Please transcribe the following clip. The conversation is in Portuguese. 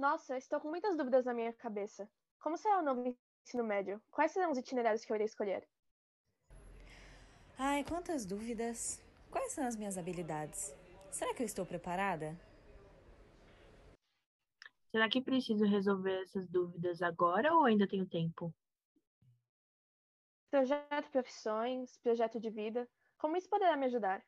Nossa, estou com muitas dúvidas na minha cabeça. Como será o novo ensino médio? Quais serão os itinerários que eu irei escolher? Ai, quantas dúvidas! Quais são as minhas habilidades? Será que eu estou preparada? Será que preciso resolver essas dúvidas agora ou ainda tenho tempo? Projeto profissões, projeto de vida. Como isso poderá me ajudar?